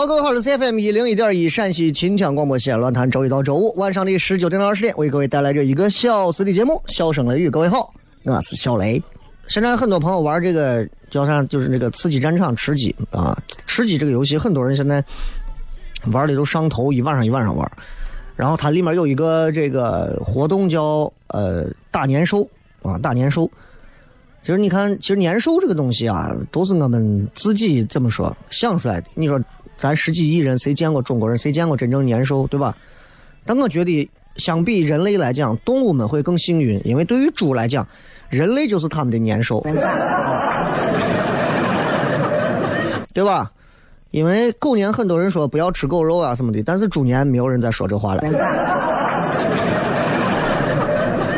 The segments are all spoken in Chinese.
Hello，各位好，我是 CFM 一零一点一陕西秦腔广播西安论坛，周一到周五晚上的十九点到二十点，为各位带来这一个小时的节目，笑声雷雨。各位好，我是小雷。现在很多朋友玩这个叫啥，就是那个刺激战场吃鸡啊，吃鸡这个游戏，很多人现在玩的都上头，一晚上一晚上玩。然后它里面有一个这个活动叫呃大年兽啊，大年兽。其实你看，其实年兽这个东西啊，都是我们自己怎么说想出来的。你说咱十几亿人，谁见过中国人？谁见过真正年兽，对吧？但我觉得，相比人类来讲，动物们会更幸运，因为对于猪来讲，人类就是他们的年兽，对吧？因为狗年很多人说不要吃狗肉啊什么的，但是猪年没有人再说这话了。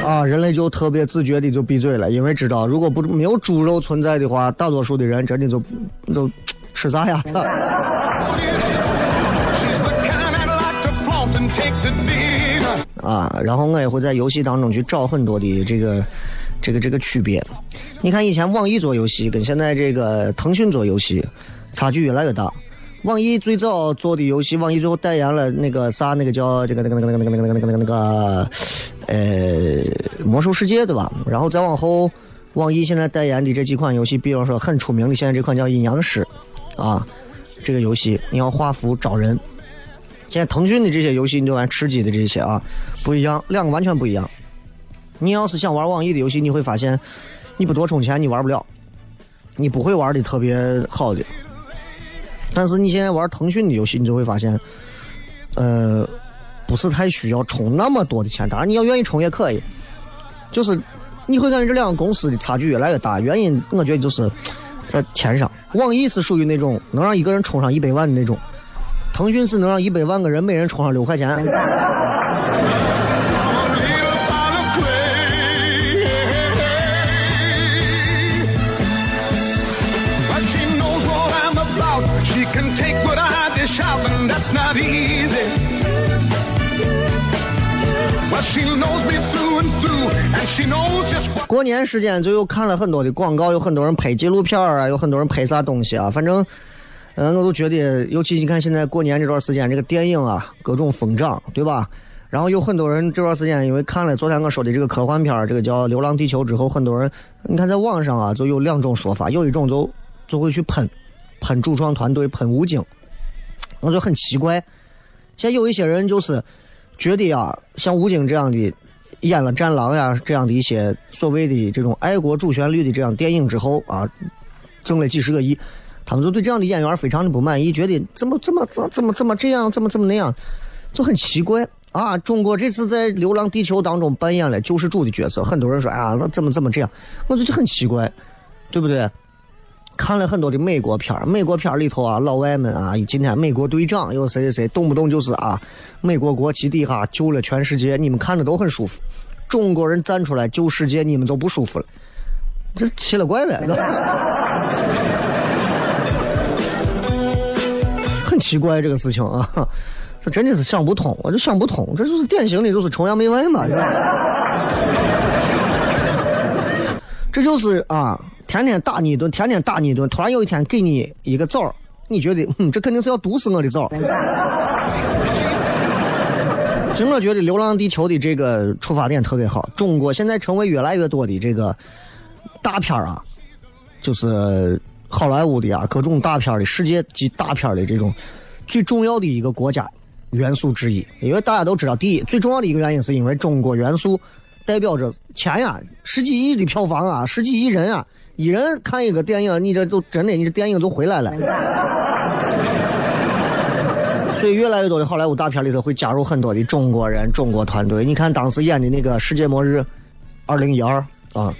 啊，人类就特别自觉的就闭嘴了，因为知道如果不没有猪肉存在的话，大多数的人真的就都吃啥呀. 啊，然后我也会在游戏当中去找很多的这个这个这个区别。你看以前网易做游戏跟现在这个腾讯做游戏差距越来越大。网易最早做的游戏，网易最后代言了那个啥，那个叫这个那个那个那个那个那个那个那个那个呃魔兽世界对吧？然后再往后，网易现在代言的这几款游戏，比方说很出名的，现在这款叫阴阳师啊，这个游戏你要画符招人。现在腾讯的这些游戏，你就玩吃鸡的这些啊，不一样，两个完全不一样。你要是想玩网易的游戏，你会发现，你不多充钱你玩不了，你不会玩的特别好的。但是你现在玩腾讯的游戏，你就会发现，呃，不是太需要充那么多的钱。当然，你要愿意充也可以。就是你会感觉这两个公司的差距越来越大，原因我觉得就是在钱上。网易是属于那种能让一个人充上一百万的那种，腾讯是能让一百万个人每人充上六块钱。She knows me through. And do and she knows just 过年时间就又看了很多的广告，有很多人拍纪录片啊，有很多人拍啥东西啊，反正，嗯、我都觉得，尤其你看现在过年这段时间，这个电影啊各种疯涨，对吧？然后有很多人这段时间因为看了昨天我说的这个科幻片这个叫《流浪地球》之后，很多人你看在网上啊就有两种说法，有一种就就会去喷喷主创团队，喷吴京，我就很奇怪。现在有一些人就是觉得啊，像吴京这样的演了《战狼》呀这样的一些所谓的这种爱国主旋律的这样电影之后啊，挣了几十个亿，他们就对这样的演员非常的不满意，觉得怎么怎么怎怎么怎么这样，怎么怎么那样，就很奇怪啊。中国这次在《流浪地球》当中扮演了救世主的角色，很多人说啊，怎么怎么这样，我觉得很奇怪，对不对？看了很多的美国片儿，美国片儿里头啊，老外们啊，今天美国队长有谁谁谁，动不动就是啊，美国国旗底下救了全世界，你们看着都很舒服。中国人站出来救世界，你们就不舒服了，这奇了怪了，很奇怪这个事情啊，这真的是想不通，我就想不通，这就是典型的就是崇洋媚外嘛，是吧？这就是啊。天天打你一顿，天天打你一顿，突然有一天给你一个枣你觉得，嗯，这肯定是要毒死我的枣其实我觉得《流浪地球》的这个出发点特别好。中国现在成为越来越多的这个大片啊，就是好莱坞的啊，各种大片的世界级大片的这种最重要的一个国家元素之一。因为大家都知道，第一最重要的一个原因是因为中国元素代表着钱呀，十几亿的票房啊，十几亿人啊。一人看一个电影，你这就真的，你这电影就回来了。所以越来越多的好莱坞大片里头会加入很多的中国人、中国团队。你看当时演的那个《世界末日》，二零一二啊，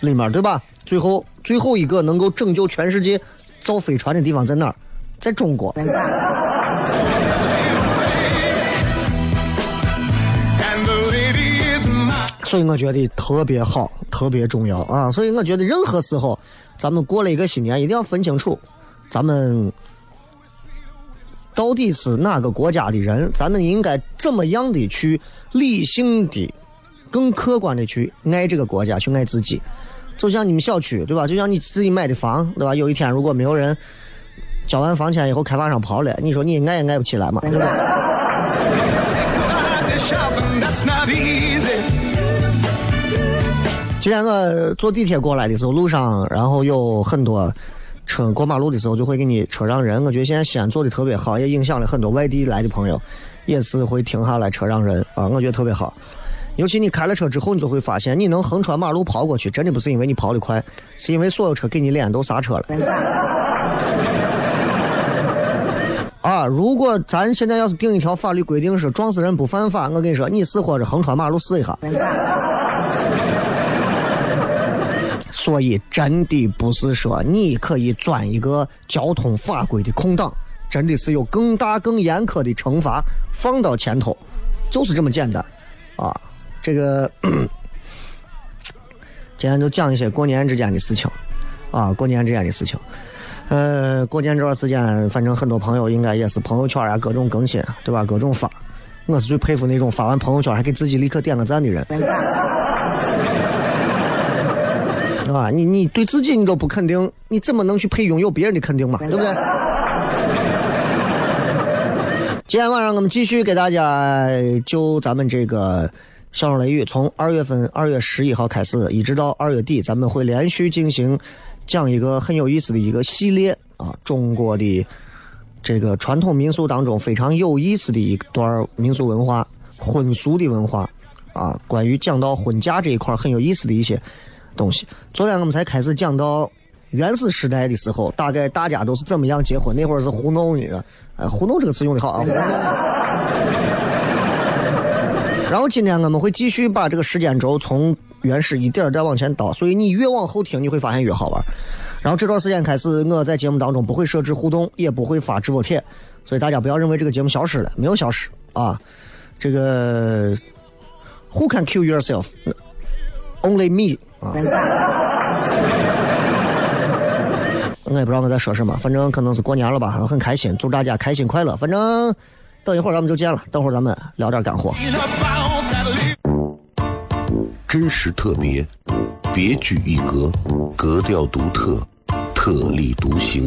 里面对吧？最后最后一个能够拯救全世界造飞船的地方在哪儿？在中国。所以我觉得特别好，特别重要啊！所以我觉得任何时候，咱们过了一个新年，一定要分清楚，咱们到底是哪个国家的人，咱们应该怎么样的去理性的、更客观的去爱这个国家，去爱自己。就像你们小区对吧？就像你自己买的房对吧？有一天如果没有人交完房钱以后，开发商跑了，你说你爱也爱不起来嘛？对不对？今天我坐地铁过来的时候，路上然后有很多车过马路的时候就会给你车让人。我觉得现在西安做的特别好，也影响了很多外地来的朋友，也是会停下来车让人啊。我觉得特别好。尤其你开了车之后，你就会发现，你能横穿马路跑过去，真的不是因为你跑得快，是因为所有车给你脸都刹车了。啊！如果咱现在要是定一条法律规定是撞死人不犯法，我跟你说，你死活着横穿马路试一下。所以，真的不是说你可以钻一个交通法规的空档，真的是有更大、更严苛的惩罚放到前头，就是这么简单啊！这个今天就讲一些过年之间的事情啊，过年之间的事情。呃，过年这段时间，反正很多朋友应该也是朋友圈啊，各种更新，对吧？各种发，我是最佩服那种发完朋友圈还给自己立刻点个赞的人。啊，你你对自己你都不肯定，你怎么能去配拥有别人的肯定嘛？对不对？今天晚上我们继续给大家就咱们这个笑声雷雨，从二月份二月十一号开始，一直到二月底，咱们会连续进行讲一个很有意思的一个系列啊，中国的这个传统民俗当中非常有意思的一段民俗文化，婚俗的文化啊，关于讲到婚嫁这一块很有意思的一些。东西，昨天我们才开始讲到原始时代的时候，大概大家都是怎么样结婚？那会儿是糊弄的，哎，糊弄这个词用的好啊。然后今天我们会继续把这个时间轴从原始一点点往前倒，所以你越往后听，你会发现越好玩。然后这段时间开始，我在节目当中不会设置互动，也不会发直播帖，所以大家不要认为这个节目消失了，没有消失啊。这个 Who can kill yourself? Only me. 啊，我 也不知道我在说什么，反正可能是过年了吧，很开心，祝大家开心快乐。反正等一会儿咱们就见了，等会儿咱们聊点干货。真实特别，别具一格，格调独特，特立独行，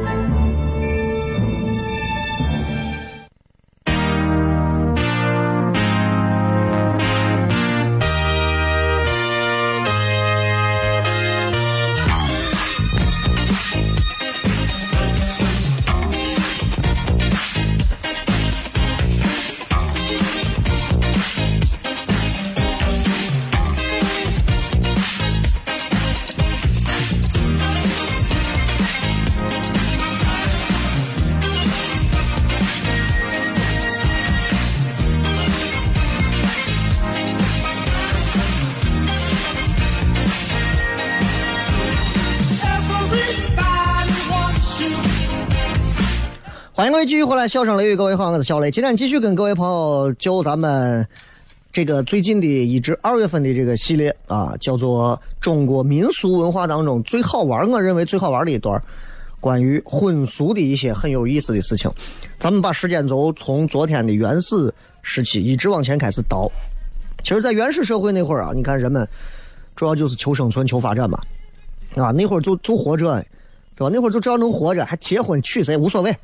欢迎各位继续回来，笑声雷雨，各位好，我是小雷。今天继续跟各位朋友就咱们这个最近的一至二月份的这个系列啊，叫做中国民俗文化当中最好玩，我认为最好玩的一段关于婚俗的一些很有意思的事情。咱们把时间轴从昨天的原始时期一直往前开始倒。其实，在原始社会那会儿啊，你看人们主要就是求生存、求发展嘛，啊，那会儿就就活着。对吧？那会儿就只要能活着，还结婚娶谁无所谓。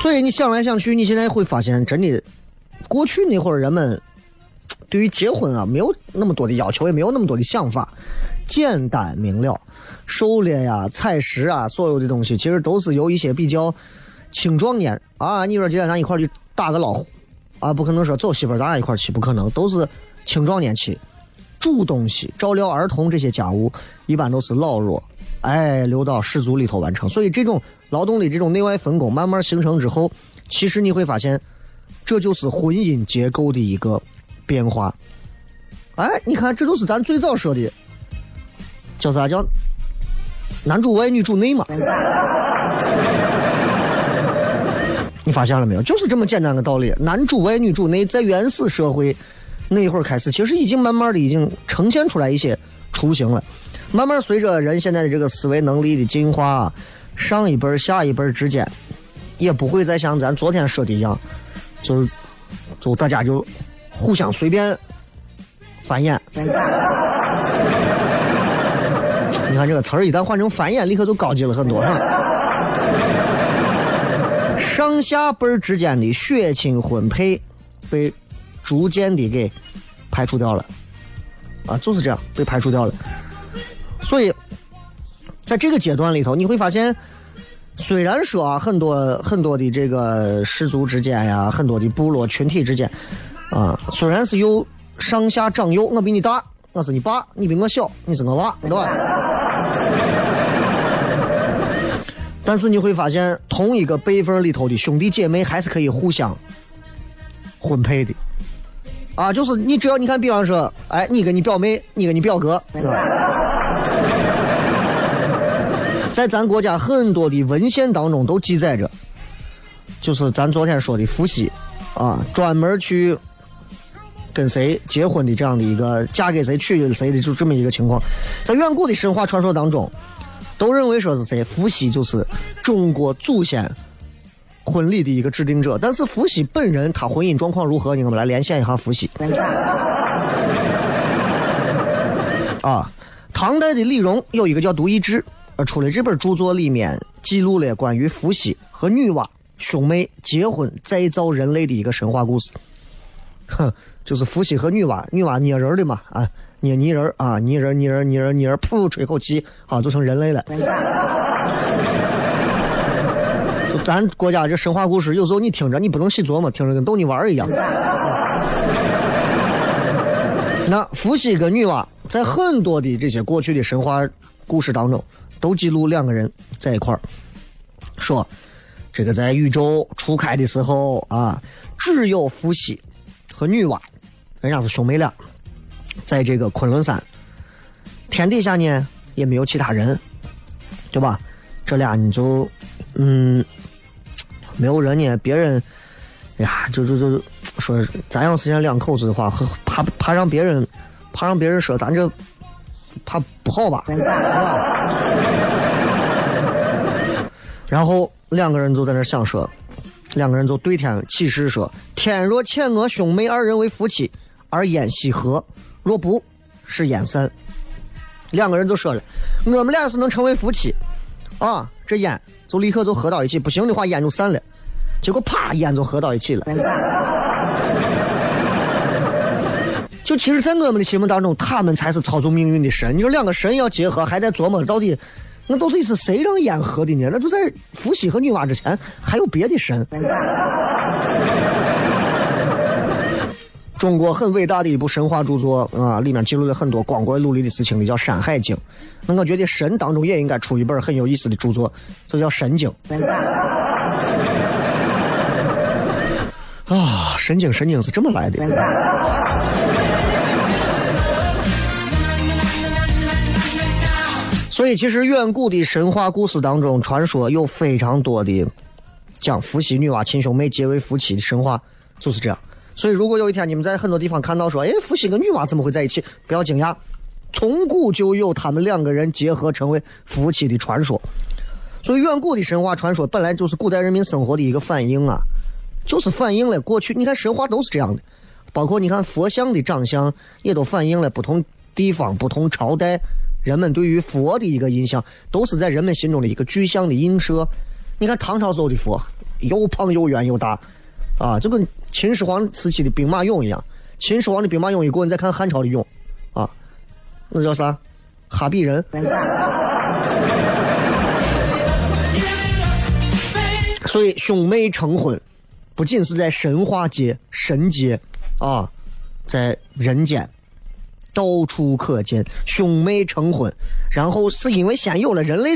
所以你想来想去，你现在会发现，真的，过去那会儿人们对于结婚啊，没有那么多的要求，也没有那么多的想法，简单明了，狩猎呀、采食啊，所有的东西其实都是由一些比较青壮年啊，你说今天咱一块去打个老虎啊，不可能说走媳妇儿咱俩一块去，不可能，都是青壮年期。煮东西、照料儿童这些家务，一般都是老弱，哎，留到氏族里头完成。所以这种劳动的这种内外分工慢慢形成之后，其实你会发现，这就是婚姻结构的一个变化。哎，你看，这就是咱最早说的，叫啥叫男主外女主内嘛？你发现了没有？就是这么简单的道理，男主外女主内，在原始社会。那一会儿开始，其实已经慢慢的已经呈现出来一些雏形了。慢慢随着人现在的这个思维能力的进化，上一辈下一辈之间，也不会再像咱昨天说的一样，就是就大家就互相随便繁衍。你看这个词儿一旦换成繁衍，立刻就高级了很多。上下辈儿之间的血亲婚配被。逐渐的给排除掉了，啊，就是这样被排除掉了。所以，在这个阶段里头，你会发现，虽然说啊，很多很多的这个氏族之间呀，很多的部落群体之间，啊，虽然是有上下长幼，我比你大，我是你爸，你比我小，你是我娃，对吧？但是你会发现，同一个辈分里头的兄弟姐妹还是可以互相婚配的。啊，就是你只要你看，比方说，哎，你跟你表妹，你跟你表哥，在咱国家很多的文献当中都记载着，就是咱昨天说的伏羲，啊，专门去跟谁结婚的这样的一个，嫁给谁娶谁的就这么一个情况，在远古的神话传说当中，都认为说是谁，伏羲就是中国祖先。婚礼的一个制定者，但是伏羲本人他婚姻状况如何？你我们来连线一下伏羲。啊，唐代的李荣有一个叫《独异志》，呃，出了这本著作里面记录了关于伏羲和女娲兄妹结婚再造人类的一个神话故事。哼，就是伏羲和女娲，女娲捏人的嘛，啊，捏泥人啊，泥人泥人泥人泥人，噗，吹口气，啊，就成人类了。咱国家这神话故事，有时候你听着你不能细琢磨，听着跟逗你玩一样。那伏羲跟女娲在很多的这些过去的神话故事当中，都记录两个人在一块儿，说这个在宇宙初开的时候啊，只有伏羲和女娲，人家是兄妹俩，在这个昆仑山天底下呢也没有其他人，对吧？这俩你就嗯，没有人呢，别人，哎呀，就就就说咱要是现在两口子的话，怕怕让别人怕让别人说咱这怕不好吧，是吧？然后两个人就在那想说，两个人就对天起誓说：天若遣我兄妹二人为夫妻，而烟西合；若不，是烟散。两个人就说了，我们俩要是能成为夫妻，啊，这烟就立刻就合到一起；不行的话，烟就散了。结果啪，烟就合到一起了。就其实，在我们的心目当中，他们才是操纵命运的神。你说两个神要结合，还在琢磨到底，那到底是谁让烟合的呢？那就在伏羲和女娲之前，还有别的神。中国很伟大的一部神话著作啊，里面记录了很多光怪陆离的事情的，叫《山海经》。那我觉得神当中也应该出一本很有意思的著作，就叫《神经》。啊，神经神经是这么来的。所以，其实远古的神话故事当中，传说有非常多的讲伏羲、女娲亲兄妹结为夫妻的神话，就是这样。所以，如果有一天你们在很多地方看到说，哎，伏羲跟女娲怎么会在一起？不要惊讶，从古就有他们两个人结合成为夫妻的传说。所以，远古的神话传说本来就是古代人民生活的一个反应啊，就是反映了过去。你看神话都是这样的，包括你看佛像的长相，也都反映了不同地方、不同朝代人们对于佛的一个印象，都是在人们心中的一个具象的映射。你看唐朝时候的佛，又胖又圆又大，啊，就跟秦始皇时期的兵马俑一样。秦始皇的兵马俑一过，你再看汉朝的俑，啊，那叫啥？哈比人。所以兄妹成婚，不仅是在神话界、神界啊，在人间到处可见兄妹成婚。然后是因为先有了人类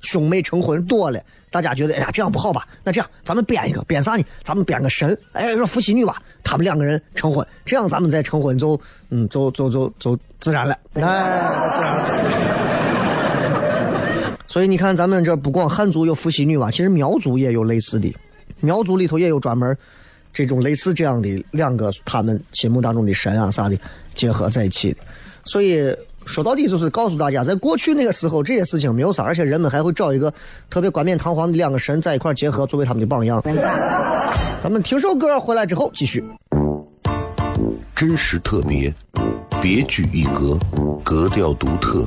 兄妹成婚多了，大家觉得哎呀这样不好吧？那这样咱们编一个，编啥呢？咱们编个神，哎，说伏羲女娲他们两个人成婚，这样咱们再成婚就嗯，就就就就自然了，哎，自然了。所以你看，咱们这不光汉族有伏羲女娲，其实苗族也有类似的，苗族里头也有专门这种类似这样的两个他们心目当中的神啊啥的结合在一起的。所以说到底就是告诉大家，在过去那个时候这些事情没有啥，而且人们还会找一个特别冠冕堂皇的两个神在一块结合作为他们的榜样。咱们听首歌回来之后继续。真实特别，别具一格，格调独特，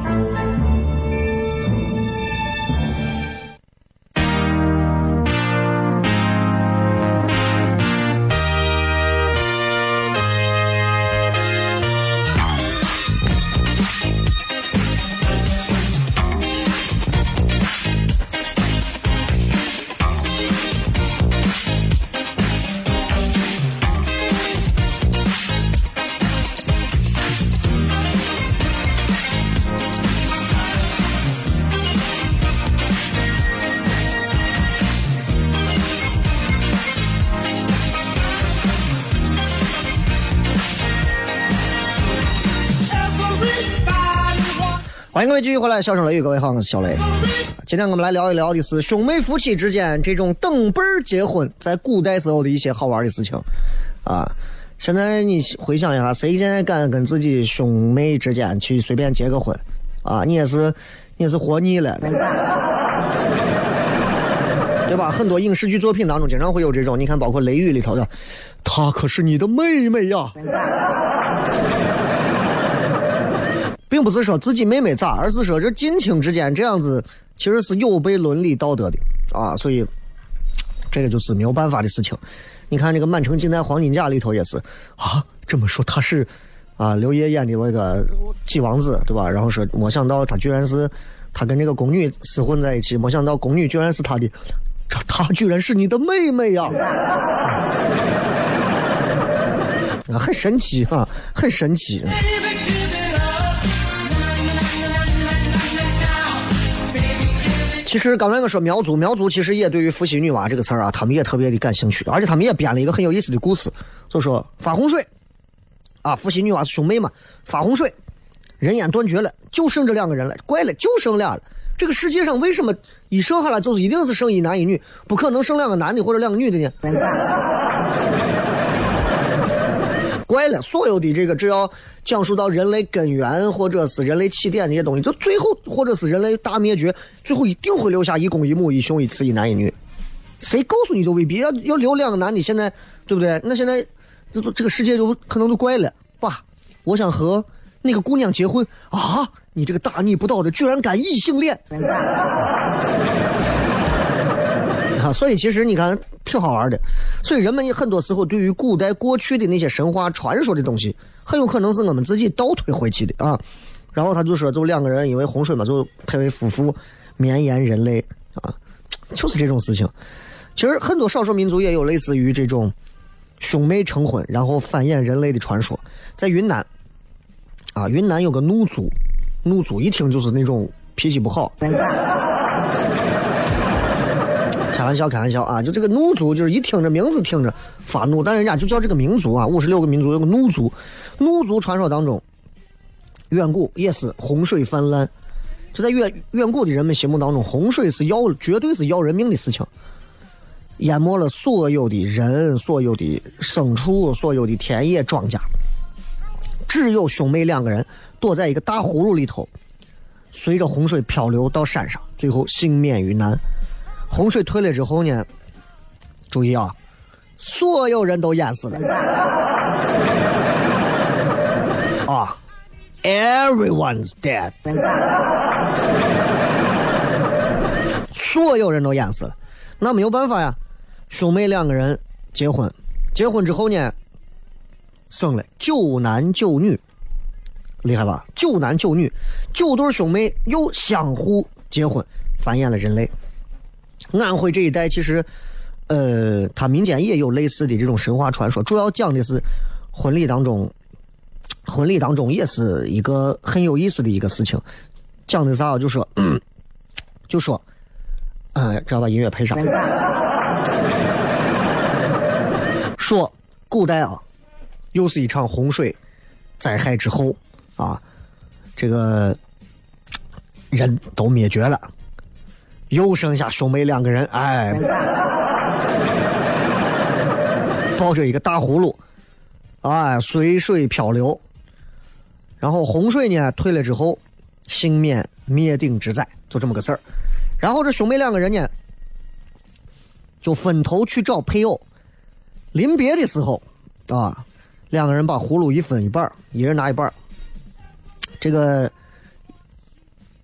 欢迎各位继续回来，笑声雷雨，各位好，我是小雷。今天我们来聊一聊的是兄妹夫妻之间这种等辈儿结婚，在古代时候的一些好玩的事情啊。现在你回想一下，谁现在敢跟自己兄妹之间去随便结个婚啊？你也是，你也是活腻了，对吧？很多影视剧作品当中经常会有这种，你看，包括《雷雨》里头的，她可是你的妹妹呀。并不是说自己妹妹咋，而是说这近亲之间这样子，其实是有悖伦理道德的啊，所以这个就是没有办法的事情。你看这个《满城尽带黄金甲》里头也是啊，这么说他是啊刘烨演的那个纪王子对吧？然后说没想到他居然是他跟这个宫女厮混在一起，没想到宫女居然是他的，这他居然是你的妹妹呀！啊，很神奇啊，很神奇。其实刚才我说苗族，苗族其实也对于“伏羲女娲”这个词儿啊，他们也特别的感兴趣，而且他们也编了一个很有意思的故事，就说发洪水，啊，伏羲女娲是兄妹嘛，发洪水，人烟断绝了，就剩这两个人了，怪了，就剩俩了。这个世界上为什么一生下来就是一定是生一男一女，不可能生两个男的或者两个女的呢？怪了，所有的这个只要讲述到人类根源或者是人类起点那些东西，就最后或者是人类大灭绝，最后一定会留下一公一母、一雄一雌、一男一女。谁告诉你就未必要要留两个男的？现在对不对？那现在这这个世界就可能就怪了。爸，我想和那个姑娘结婚啊！你这个大逆不道的，居然敢异性恋！啊，所以其实你看挺好玩的，所以人们也很多时候对于古代过去的那些神话传说的东西，很有可能是我们自己倒推回去的啊。然后他就说，就两个人因为洪水嘛，就配为夫妇，绵延人类啊，就是这种事情。其实很多少数民族也有类似于这种兄妹成婚，然后繁衍人类的传说。在云南啊，云南有个怒族，怒族一听就是那种脾气不好。开玩笑，开玩笑啊！就这个怒族，就是一听这名字听着发怒，但人家就叫这个民族啊。五十六个民族有个怒族，怒族传说当中，远古也是洪水泛滥。就在远远古的人们心目当中，洪水是要绝对是要人命的事情，淹没了所有的人、所有的牲畜、所有的田野庄稼。只有兄妹两个人躲在一个大葫芦里头，随着洪水漂流到山上，最后幸免于难。洪水退了之后呢？注意啊，所有人都淹死了啊！Everyone's dead，所有人都淹死了。那没有办法呀，兄妹两个人结婚，结婚之后呢，生了九男九女，厉害吧？九男九女，九对兄妹又相互结婚，繁衍了人类。安徽这一带其实，呃，它民间也有类似的这种神话传说，主要讲的是婚礼当中，婚礼当中也是一个很有意思的一个事情。讲的啥？就说，就说，嗯，只要把音乐配上。说 古代啊，又是一场洪水灾害之后啊，这个人都灭绝了。又剩下兄妹两个人，哎，抱着一个大葫芦，哎，随水漂流。然后洪水呢退了之后，幸免灭顶之灾，就这么个事儿。然后这兄妹两个人呢，就分头去找配偶。临别的时候，啊，两个人把葫芦一分一半一人拿一半这个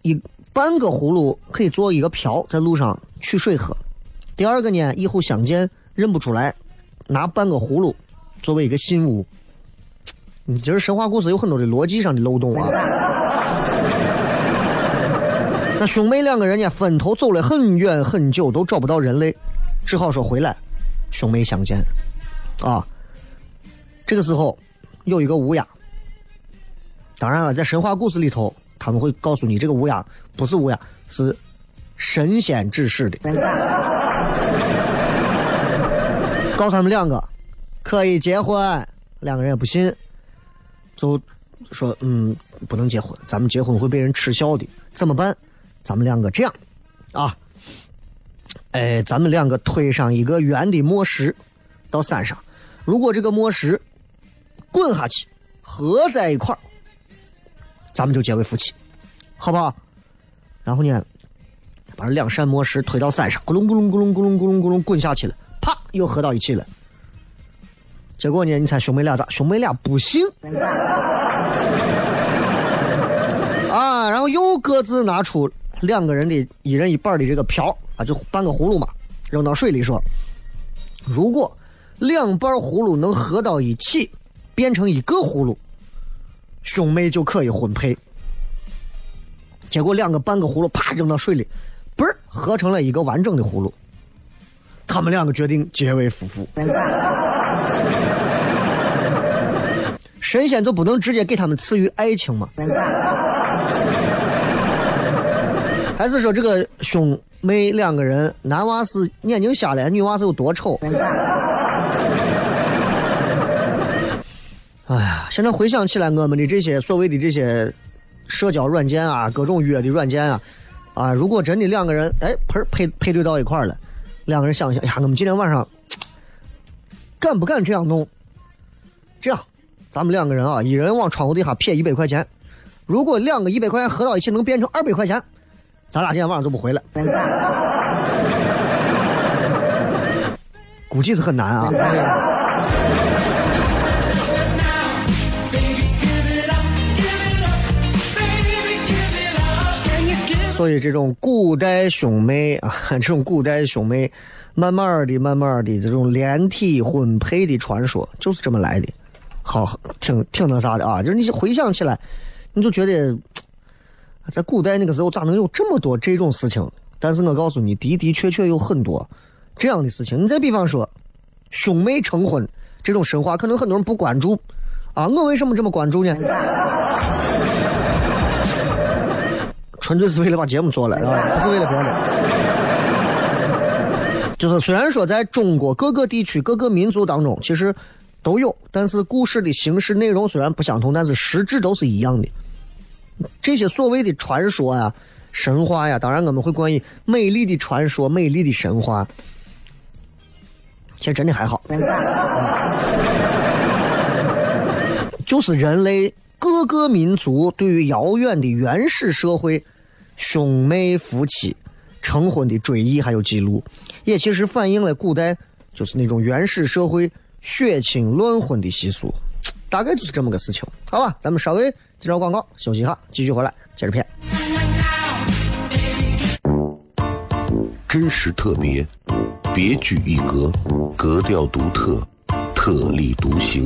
一。半个葫芦可以做一个瓢，在路上取水喝。第二个呢，以后相见认不出来，拿半个葫芦作为一个信物。你这是神话故事有很多的逻辑上的漏洞啊。那兄妹两个人呢，分头走了很远很久，都找不到人类，只好说回来，兄妹相见。啊，这个时候有一个乌鸦。当然了，在神话故事里头。他们会告诉你，这个乌鸦不是乌鸦，是神仙指示的。告诉他们两个可以结婚，两个人也不信，就说，嗯，不能结婚，咱们结婚会被人耻笑的，怎么办？咱们两个这样，啊，哎，咱们两个推上一个圆的磨石到山上，如果这个磨石滚下去，合在一块儿，咱们就结为夫妻，好不好？然后呢，把这两扇磨石推到山上，咕隆咕隆咕隆咕隆咕隆咕隆滚下去了，啪，又合到一起了。结果呢，你猜兄妹俩咋？兄妹俩不信啊，然后又各自拿出两个人的一人一半的这个瓢啊，就半个葫芦嘛，扔到水里说，如果两半葫芦能合到一起，变成一个葫芦，兄妹就可以婚配。结果两个半个葫芦啪扔到水里，嘣儿合成了一个完整的葫芦。他们两个决定结为夫妇。神仙就不能直接给他们赐予爱情吗？还是说这个兄妹两个人，男娃是眼睛瞎了，女娃是有多丑？哎呀，现在回想起来，我们的这些所谓的这些社交软件啊，各种约的软件啊，啊，如果真的两个人哎配配配对到一块儿了，两个人想想，哎呀，我们今天晚上 敢不敢这样弄？这样，咱们两个人啊，一人往窗户底下撇一百块钱，如果两个一百块钱合到一起能变成二百块钱，咱俩今天晚上就不回来。估计是很难啊。所以这种古代兄妹啊，这种古代兄妹，慢慢的、慢慢的，这种连体婚配的传说就是这么来的，好，挺挺那啥的啊。就是你回想起来，你就觉得，在古代那个时候咋能有这么多这种事情？但是我告诉你，的的确确有很多这样的事情。你再比方说，兄妹成婚这种神话，可能很多人不关注啊。我为什么这么关注呢？纯粹是为了把节目做了啊，不是为了别的。就是虽然说在中国各个地区、各个民族当中，其实都有，但是故事的形式、内容虽然不相同，但是实质都是一样的。这些所谓的传说呀、神话呀，当然我们会关于美丽的传说、美丽的神话，其实真的还好，就是人类各个民族对于遥远的原始社会。兄妹夫妻成婚的追忆还有记录，也其实反映了古代就是那种原始社会血亲乱婚的习俗，大概就是这么个事情。好吧，咱们稍微介绍广告，休息一下，继续回来接着片。真实特别，别具一格，格调独特，特立独行，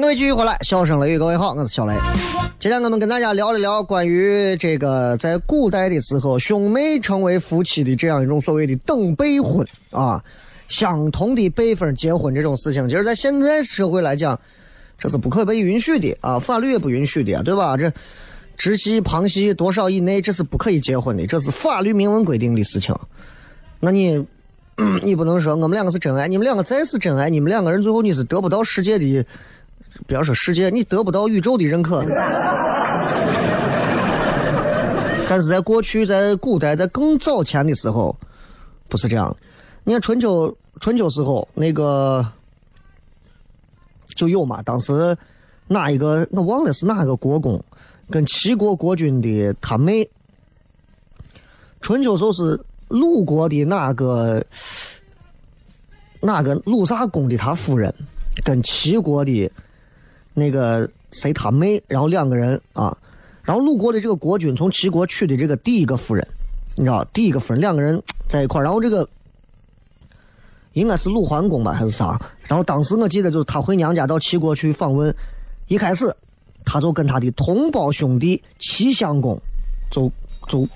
各位继续回来，笑声雷雨，各位好，我是小雷。今天我们跟大家聊一聊关于这个在古代的时候，兄妹成为夫妻的这样一种所谓的等辈婚啊，相同的辈分结婚这种事情，其实在现在社会来讲，这是不可被允许的啊，法律也不允许的，对吧？这直系旁系多少以内，这是不可以结婚的，这是法律明文规定的事情。那你，你不能说我们两个是真爱，你们两个再是真爱，你们两个人最后你是得不到世界的。不要说世界，你得不到宇宙的认可。但是在过去，在古代，在更早前的时候，不是这样。你看春秋，春秋时候那个就有嘛。当时哪一个我忘了是哪个国公跟齐国国君的他妹。春秋时候是鲁国的哪个哪个鲁萨公的他夫人跟齐国的。那个谁他妹，然后两个人啊，然后鲁国的这个国君从齐国娶的这个第一个夫人，你知道第一个夫人两个人在一块然后这个应该是鲁桓公吧还是啥？然后当时我记得就是他回娘家到齐国去访问，一开始他就跟他的同胞兄弟齐襄公就就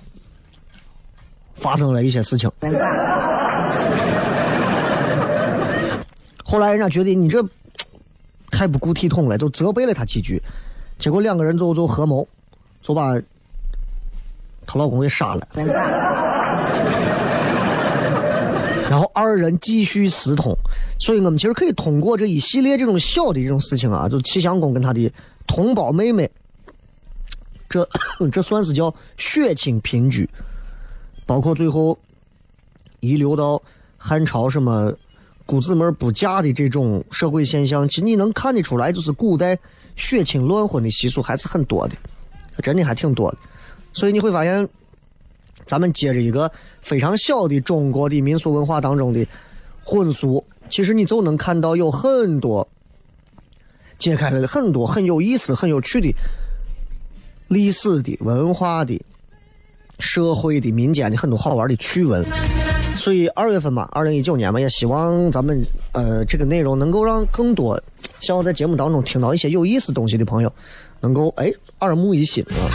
发生了一些事情，后来人家觉得你这。太不顾体统了，就责备了他几句，结果两个人就就合谋，就把她老公给杀了。然后二人继续私通，所以我们其实可以通过这一系列这种小的这种事情啊，就齐襄公跟他的同胞妹妹，这 这算是叫血亲平居，包括最后遗留到汉朝什么。姑姊妹不嫁的这种社会现象，其实你能看得出来，就是古代血亲乱婚的习俗还是很多的，真的还挺多的。所以你会发现，咱们接着一个非常小的中国的民俗文化当中的婚俗，其实你就能看到有很多揭开了很多很有意思、很有趣的历史的文化的社会的民间的很多好玩的趣闻。所以二月份嘛，二零一九年嘛，也希望咱们呃这个内容能够让更多想要在节目当中听到一些有意思东西的朋友，能够哎耳目一新啊。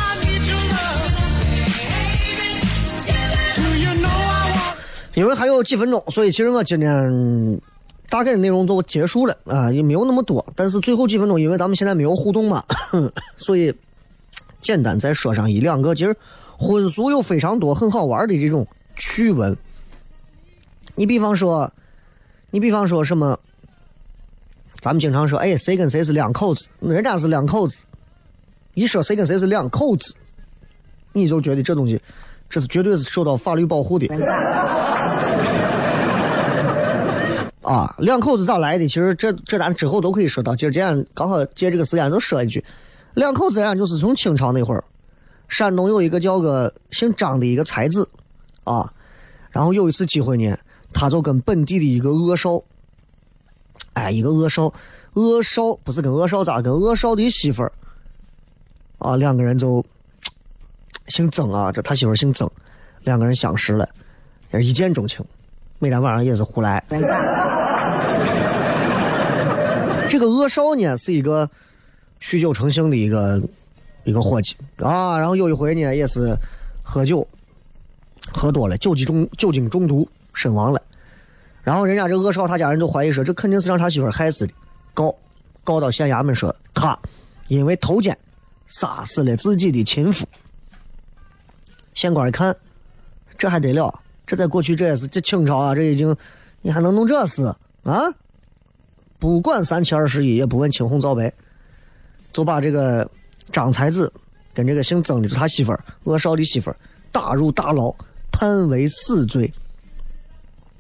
因为还有几分钟，所以其实我今天大概的内容都结束了啊，也没有那么多。但是最后几分钟，因为咱们现在没有互动嘛，所以简单再说上一两个。其实婚俗有非常多很好玩的这种趣闻。你比方说，你比方说什么？咱们经常说，哎，谁跟谁是两口子？人家是两口子。一说谁跟谁是两口子，你就觉得这东西，这是绝对是受到法律保护的。啊，两口子咋来的？其实这这咱之后都可以说到。今儿这样刚好借这个时间就说一句，两口子呀，就是从清朝那会儿，山东有一个叫个姓张的一个才子，啊，然后有一次机会呢。他就跟本地的一个恶少，哎，一个恶少，恶少不是跟恶少咋？跟恶少的媳妇儿啊，两个人就 姓曾啊，这他媳妇姓曾，两个人相识了，也是一见钟情，每天晚上也是胡来。这个恶少呢，是一个酗酒成性的一个一个伙计啊，然后有一回呢，也是喝酒喝多了，酒精中酒精中毒。身亡了，然后人家这恶少他家人都怀疑说，这肯定是让他媳妇害死的，告告到县衙门说他因为偷奸杀死了自己的亲夫。县官一看，这还得了？这在过去这也是这清朝啊，这已经你还能弄这事啊？不管三七二十一，也不问青红皂白，就把这个张才子跟这个姓曾的他媳妇儿恶少的媳妇儿打入大牢，判为死罪。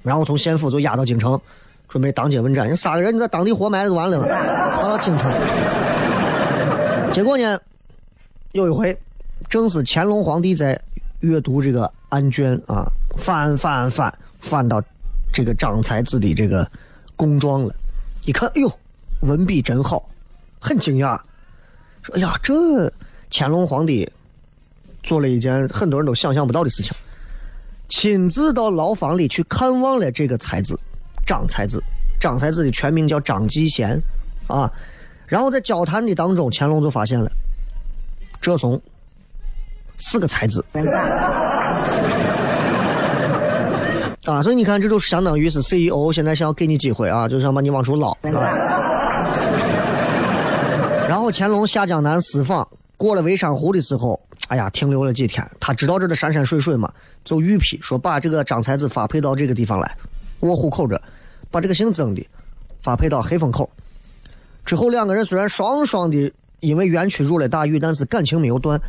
然后从县府就押到京城，准备当街问斩。你杀个人，你在当地活埋了就完了？跑到京城，结果呢，有一回，正是乾隆皇帝在阅读这个案卷啊，翻翻翻翻到这个张才子的这个供状了，一看，哎呦，文笔真好，很惊讶，说：“哎呀，这乾隆皇帝做了一件很多人都想象不到的事情。”亲自到牢房里去看望了这个才子，张才子。张才子的全名叫张继贤，啊，然后在交谈的当中，乾隆就发现了，这怂是个才子。啊，所以你看，这就相当于是 CEO 现在想要给你机会啊，就想把你往出捞。啊、然后乾隆下江南私访，过了微山湖的时候，哎呀，停留了几天。他知道这的山山水水嘛，就御批说把这个张才子发配到这个地方来，卧虎口这，把这个姓曾的发配到黑风口。之后两个人虽然双双的因为冤屈入了大狱，但是感情没有断，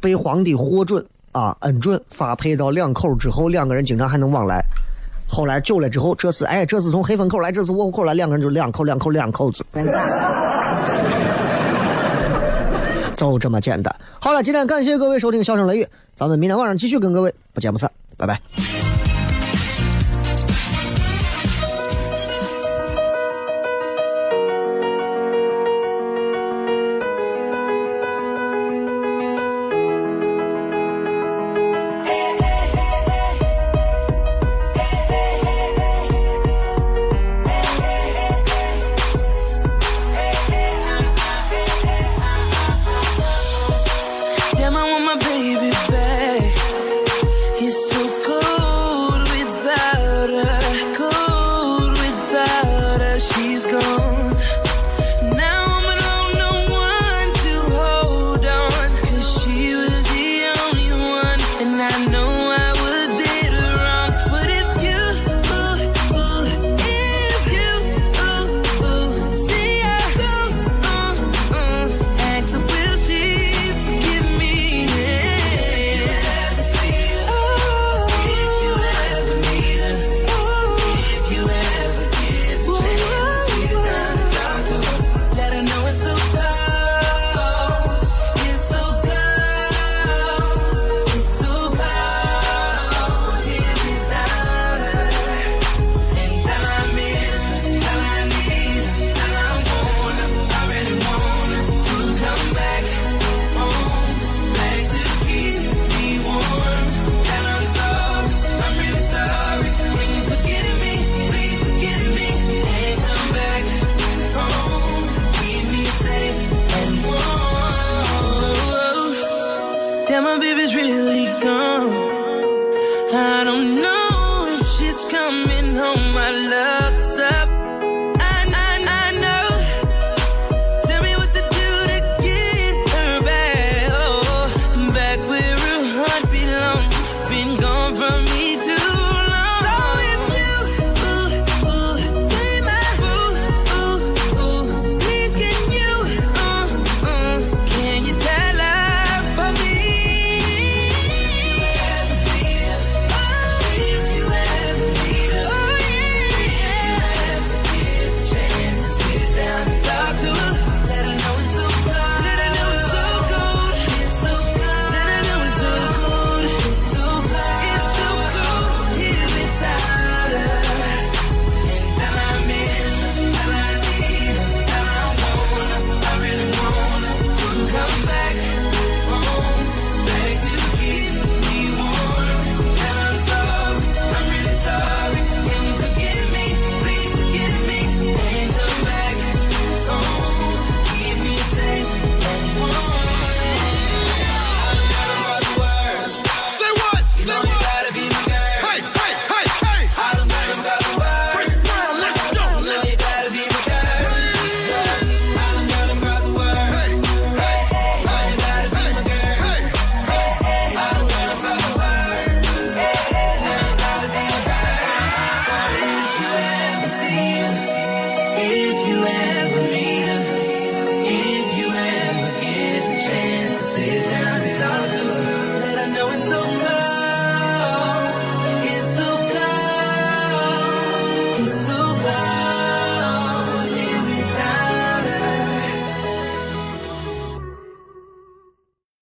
被皇帝获准。啊，恩准发配到两口之后，两个人经常还能往来。后来久了之后，这是哎，这是从黑风口来，这是卧虎口来，两个人就两口两口两口子，就这么简单。好了，今天感谢各位收听《笑声雷雨》，咱们明天晚上继续跟各位不见不散，拜拜。